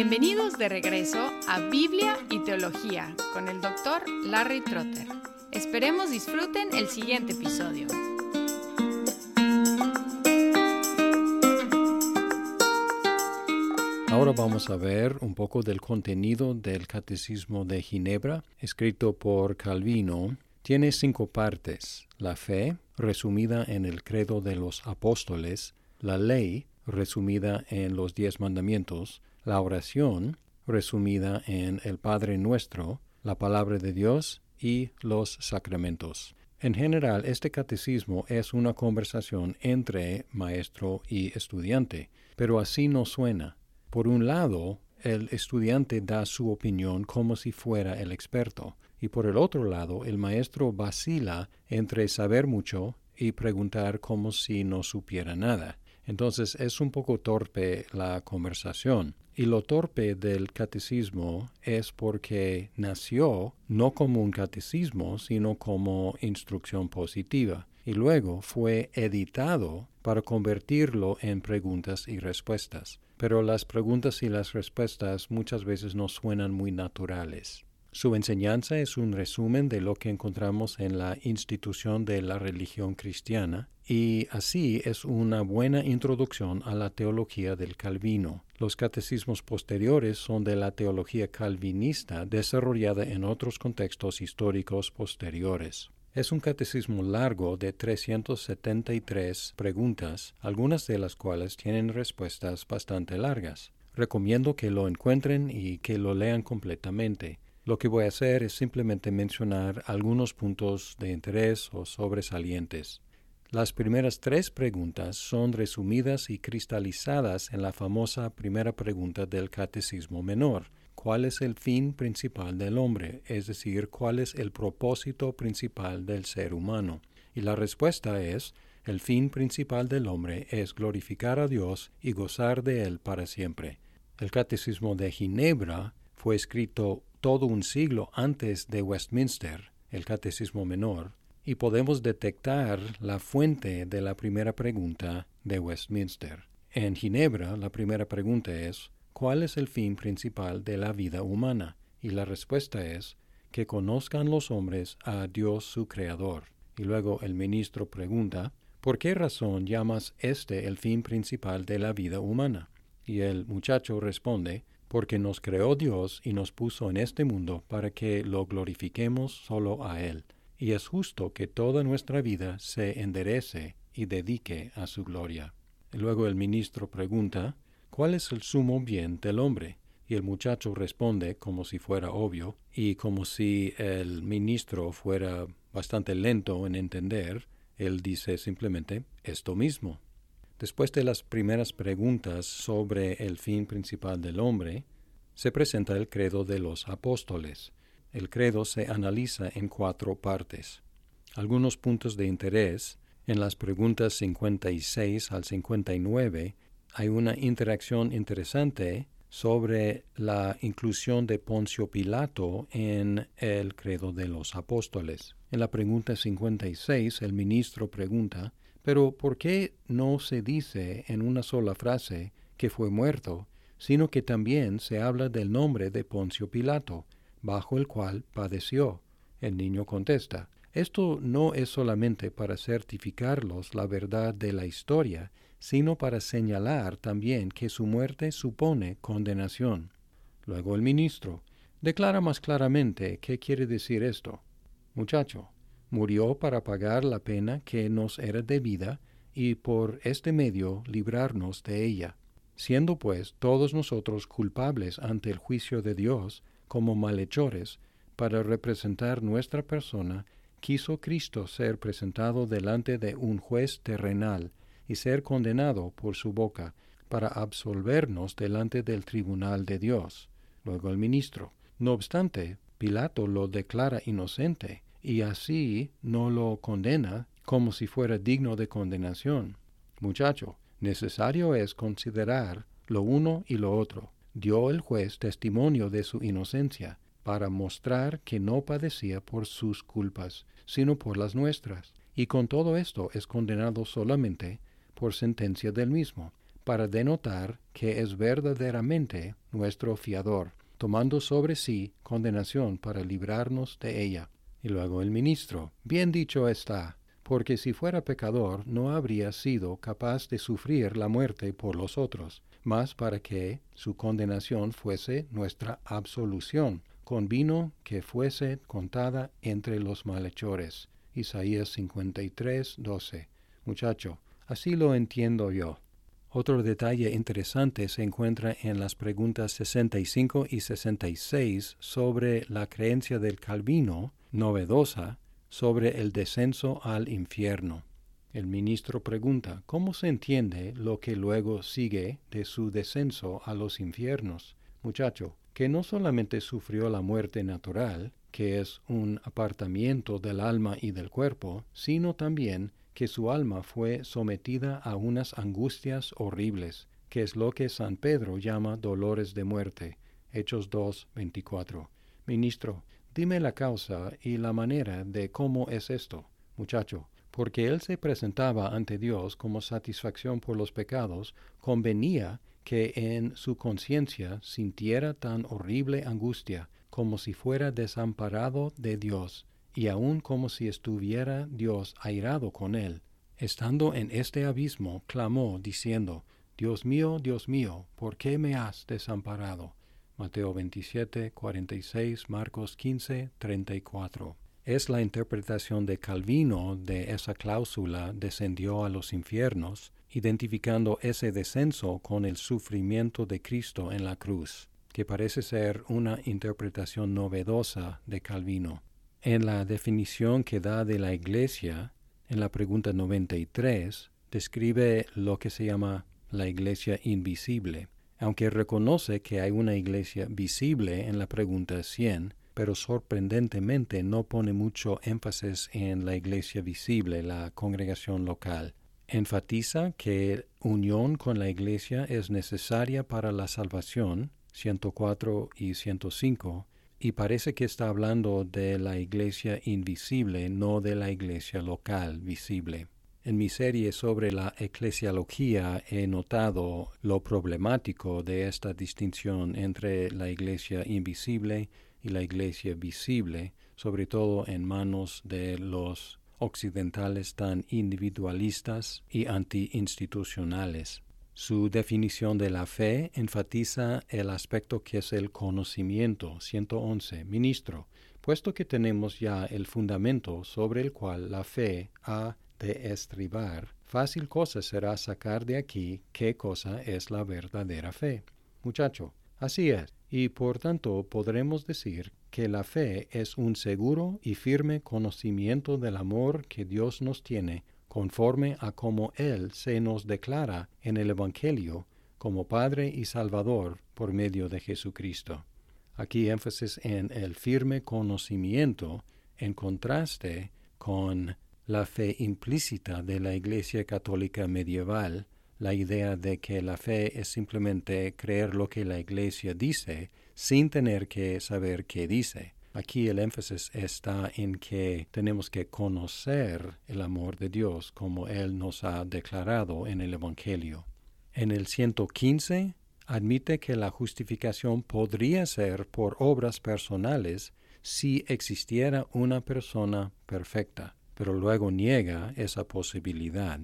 Bienvenidos de regreso a Biblia y Teología con el doctor Larry Trotter. Esperemos disfruten el siguiente episodio. Ahora vamos a ver un poco del contenido del Catecismo de Ginebra, escrito por Calvino. Tiene cinco partes. La fe, resumida en el credo de los apóstoles, la ley, resumida en los diez mandamientos, la oración, resumida en el Padre Nuestro, la palabra de Dios y los sacramentos. En general, este catecismo es una conversación entre maestro y estudiante, pero así no suena. Por un lado, el estudiante da su opinión como si fuera el experto, y por el otro lado, el maestro vacila entre saber mucho y preguntar como si no supiera nada. Entonces es un poco torpe la conversación. Y lo torpe del catecismo es porque nació no como un catecismo, sino como instrucción positiva. Y luego fue editado para convertirlo en preguntas y respuestas. Pero las preguntas y las respuestas muchas veces no suenan muy naturales. Su enseñanza es un resumen de lo que encontramos en la institución de la religión cristiana y así es una buena introducción a la teología del Calvino. Los catecismos posteriores son de la teología calvinista desarrollada en otros contextos históricos posteriores. Es un catecismo largo de 373 preguntas, algunas de las cuales tienen respuestas bastante largas. Recomiendo que lo encuentren y que lo lean completamente. Lo que voy a hacer es simplemente mencionar algunos puntos de interés o sobresalientes. Las primeras tres preguntas son resumidas y cristalizadas en la famosa primera pregunta del Catecismo Menor. ¿Cuál es el fin principal del hombre? Es decir, ¿cuál es el propósito principal del ser humano? Y la respuesta es, el fin principal del hombre es glorificar a Dios y gozar de Él para siempre. El Catecismo de Ginebra fue escrito todo un siglo antes de Westminster, el Catecismo Menor, y podemos detectar la fuente de la primera pregunta de Westminster. En Ginebra, la primera pregunta es, ¿cuál es el fin principal de la vida humana? Y la respuesta es, que conozcan los hombres a Dios su Creador. Y luego el ministro pregunta, ¿por qué razón llamas este el fin principal de la vida humana? Y el muchacho responde, porque nos creó Dios y nos puso en este mundo para que lo glorifiquemos solo a Él, y es justo que toda nuestra vida se enderece y dedique a su gloria. luego el ministro pregunta, ¿cuál es el sumo bien del hombre? Y el muchacho responde como si fuera obvio, y como si el ministro fuera bastante lento en entender, él dice simplemente esto mismo. Después de las primeras preguntas sobre el fin principal del hombre, se presenta el credo de los apóstoles. El credo se analiza en cuatro partes. Algunos puntos de interés. En las preguntas 56 al 59 hay una interacción interesante sobre la inclusión de Poncio Pilato en el credo de los apóstoles. En la pregunta 56 el ministro pregunta pero ¿por qué no se dice en una sola frase que fue muerto, sino que también se habla del nombre de Poncio Pilato, bajo el cual padeció? El niño contesta, esto no es solamente para certificarlos la verdad de la historia, sino para señalar también que su muerte supone condenación. Luego el ministro, declara más claramente qué quiere decir esto. Muchacho, murió para pagar la pena que nos era debida y por este medio librarnos de ella. Siendo pues todos nosotros culpables ante el juicio de Dios como malhechores, para representar nuestra persona, quiso Cristo ser presentado delante de un juez terrenal y ser condenado por su boca, para absolvernos delante del tribunal de Dios. Luego el ministro. No obstante, Pilato lo declara inocente, y así no lo condena como si fuera digno de condenación. Muchacho, necesario es considerar lo uno y lo otro. Dio el juez testimonio de su inocencia, para mostrar que no padecía por sus culpas, sino por las nuestras, y con todo esto es condenado solamente por sentencia del mismo, para denotar que es verdaderamente nuestro fiador, tomando sobre sí condenación para librarnos de ella. Y luego el ministro, bien dicho está, porque si fuera pecador no habría sido capaz de sufrir la muerte por los otros, mas para que su condenación fuese nuestra absolución, con vino que fuese contada entre los malhechores. Isaías 53, 12. Muchacho, así lo entiendo yo. Otro detalle interesante se encuentra en las preguntas 65 y 66 sobre la creencia del Calvino, novedosa, sobre el descenso al infierno. El ministro pregunta, ¿cómo se entiende lo que luego sigue de su descenso a los infiernos? Muchacho, que no solamente sufrió la muerte natural, que es un apartamiento del alma y del cuerpo, sino también que su alma fue sometida a unas angustias horribles, que es lo que San Pedro llama dolores de muerte. Hechos 2, 24. Ministro, dime la causa y la manera de cómo es esto, muchacho, porque él se presentaba ante Dios como satisfacción por los pecados, convenía que en su conciencia sintiera tan horrible angustia como si fuera desamparado de Dios, y aun como si estuviera Dios airado con él. Estando en este abismo, clamó, diciendo, Dios mío, Dios mío, ¿por qué me has desamparado? Mateo 27, 46, Marcos 15, 34. Es la interpretación de Calvino de esa cláusula descendió a los infiernos, identificando ese descenso con el sufrimiento de Cristo en la cruz, que parece ser una interpretación novedosa de Calvino. En la definición que da de la Iglesia, en la pregunta 93, describe lo que se llama la Iglesia invisible, aunque reconoce que hay una Iglesia visible en la pregunta 100, pero sorprendentemente no pone mucho énfasis en la Iglesia visible, la congregación local. Enfatiza que unión con la Iglesia es necesaria para la salvación, 104 y 105, y parece que está hablando de la iglesia invisible, no de la iglesia local visible. En mi serie sobre la eclesiología he notado lo problemático de esta distinción entre la iglesia invisible y la iglesia visible, sobre todo en manos de los occidentales tan individualistas y anti-institucionales. Su definición de la fe enfatiza el aspecto que es el conocimiento. 111. Ministro, puesto que tenemos ya el fundamento sobre el cual la fe ha de estribar, fácil cosa será sacar de aquí qué cosa es la verdadera fe. Muchacho, así es, y por tanto podremos decir que la fe es un seguro y firme conocimiento del amor que Dios nos tiene conforme a como Él se nos declara en el Evangelio como Padre y Salvador por medio de Jesucristo. Aquí énfasis en el firme conocimiento en contraste con la fe implícita de la Iglesia Católica medieval, la idea de que la fe es simplemente creer lo que la Iglesia dice sin tener que saber qué dice. Aquí el énfasis está en que tenemos que conocer el amor de Dios como Él nos ha declarado en el Evangelio. En el 115 admite que la justificación podría ser por obras personales si existiera una persona perfecta, pero luego niega esa posibilidad.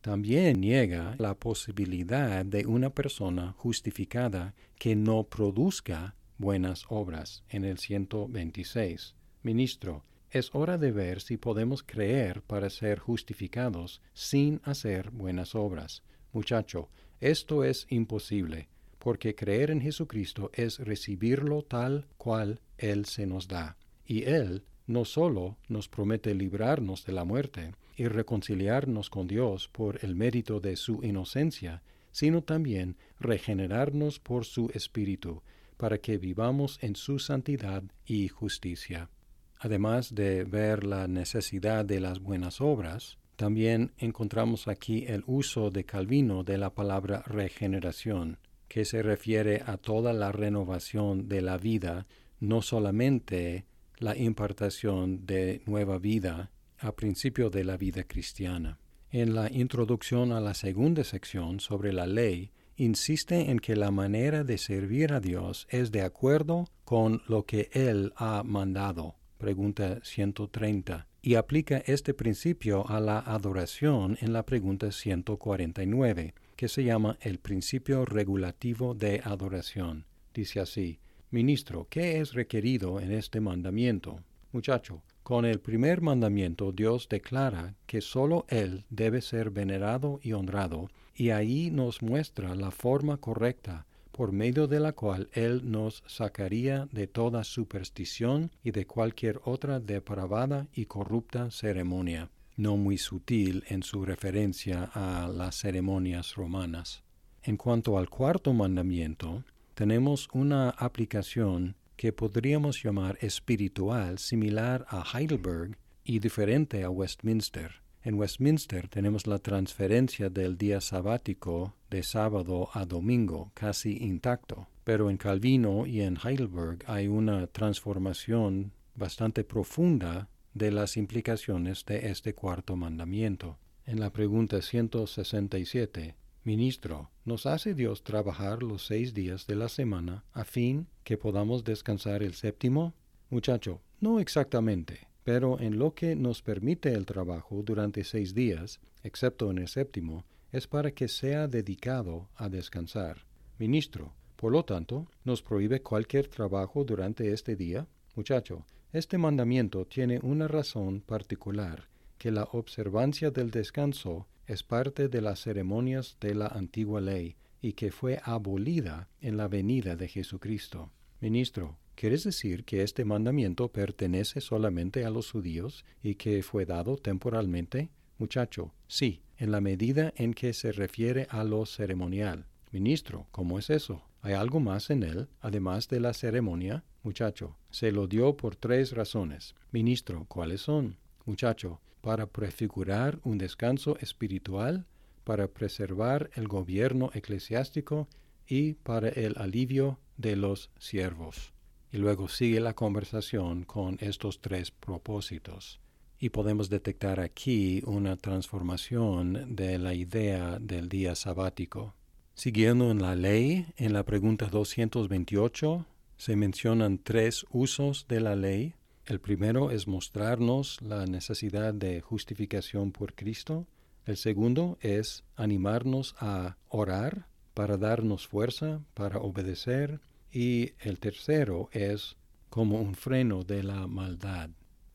También niega la posibilidad de una persona justificada que no produzca buenas obras en el 126. Ministro, es hora de ver si podemos creer para ser justificados sin hacer buenas obras. Muchacho, esto es imposible, porque creer en Jesucristo es recibirlo tal cual Él se nos da. Y Él no solo nos promete librarnos de la muerte y reconciliarnos con Dios por el mérito de su inocencia, sino también regenerarnos por su Espíritu, para que vivamos en su santidad y justicia. Además de ver la necesidad de las buenas obras, también encontramos aquí el uso de Calvino de la palabra regeneración, que se refiere a toda la renovación de la vida, no solamente la impartación de nueva vida a principio de la vida cristiana. En la introducción a la segunda sección sobre la ley, insiste en que la manera de servir a Dios es de acuerdo con lo que Él ha mandado. Pregunta 130. Y aplica este principio a la adoración en la pregunta 149, que se llama el principio regulativo de adoración. Dice así, Ministro, ¿qué es requerido en este mandamiento? Muchacho, con el primer mandamiento Dios declara que sólo Él debe ser venerado y honrado, y ahí nos muestra la forma correcta por medio de la cual Él nos sacaría de toda superstición y de cualquier otra depravada y corrupta ceremonia, no muy sutil en su referencia a las ceremonias romanas. En cuanto al cuarto mandamiento, tenemos una aplicación que podríamos llamar espiritual similar a Heidelberg y diferente a Westminster. En Westminster tenemos la transferencia del día sabático de sábado a domingo casi intacto, pero en Calvino y en Heidelberg hay una transformación bastante profunda de las implicaciones de este cuarto mandamiento. En la pregunta 167, Ministro, ¿nos hace Dios trabajar los seis días de la semana a fin que podamos descansar el séptimo? Muchacho, no exactamente, pero en lo que nos permite el trabajo durante seis días, excepto en el séptimo, es para que sea dedicado a descansar. Ministro, por lo tanto, ¿nos prohíbe cualquier trabajo durante este día? Muchacho, este mandamiento tiene una razón particular, que la observancia del descanso es parte de las ceremonias de la antigua ley y que fue abolida en la venida de Jesucristo. Ministro, ¿quieres decir que este mandamiento pertenece solamente a los judíos y que fue dado temporalmente? Muchacho, sí, en la medida en que se refiere a lo ceremonial. Ministro, ¿cómo es eso? ¿Hay algo más en él, además de la ceremonia? Muchacho, se lo dio por tres razones. Ministro, ¿cuáles son? Muchacho, para prefigurar un descanso espiritual, para preservar el gobierno eclesiástico y para el alivio de los siervos. Y luego sigue la conversación con estos tres propósitos. Y podemos detectar aquí una transformación de la idea del día sabático. Siguiendo en la ley, en la pregunta 228, se mencionan tres usos de la ley el primero es mostrarnos la necesidad de justificación por Cristo. El segundo es animarnos a orar para darnos fuerza, para obedecer. Y el tercero es como un freno de la maldad.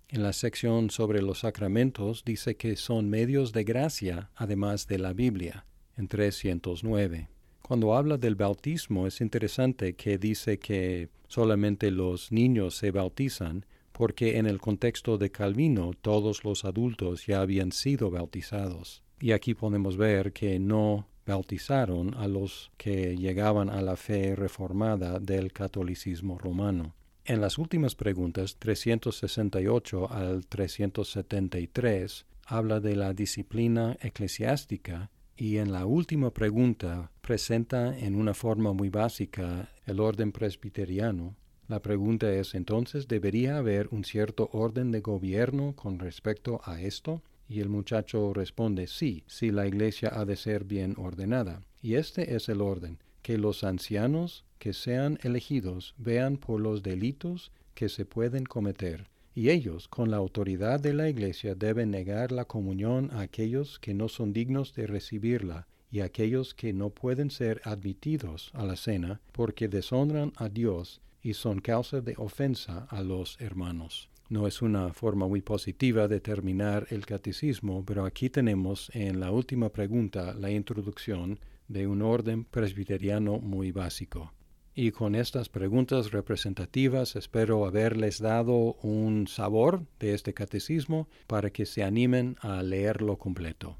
En la sección sobre los sacramentos dice que son medios de gracia además de la Biblia, en 309. Cuando habla del bautismo es interesante que dice que solamente los niños se bautizan porque en el contexto de Calvino todos los adultos ya habían sido bautizados. Y aquí podemos ver que no bautizaron a los que llegaban a la fe reformada del catolicismo romano. En las últimas preguntas, 368 al 373, habla de la disciplina eclesiástica y en la última pregunta presenta en una forma muy básica el orden presbiteriano la pregunta es entonces, ¿debería haber un cierto orden de gobierno con respecto a esto? Y el muchacho responde, sí, si la iglesia ha de ser bien ordenada. Y este es el orden, que los ancianos que sean elegidos vean por los delitos que se pueden cometer, y ellos, con la autoridad de la iglesia, deben negar la comunión a aquellos que no son dignos de recibirla, y a aquellos que no pueden ser admitidos a la cena, porque deshonran a Dios y son causa de ofensa a los hermanos. No es una forma muy positiva de terminar el catecismo, pero aquí tenemos en la última pregunta la introducción de un orden presbiteriano muy básico. Y con estas preguntas representativas espero haberles dado un sabor de este catecismo para que se animen a leerlo completo.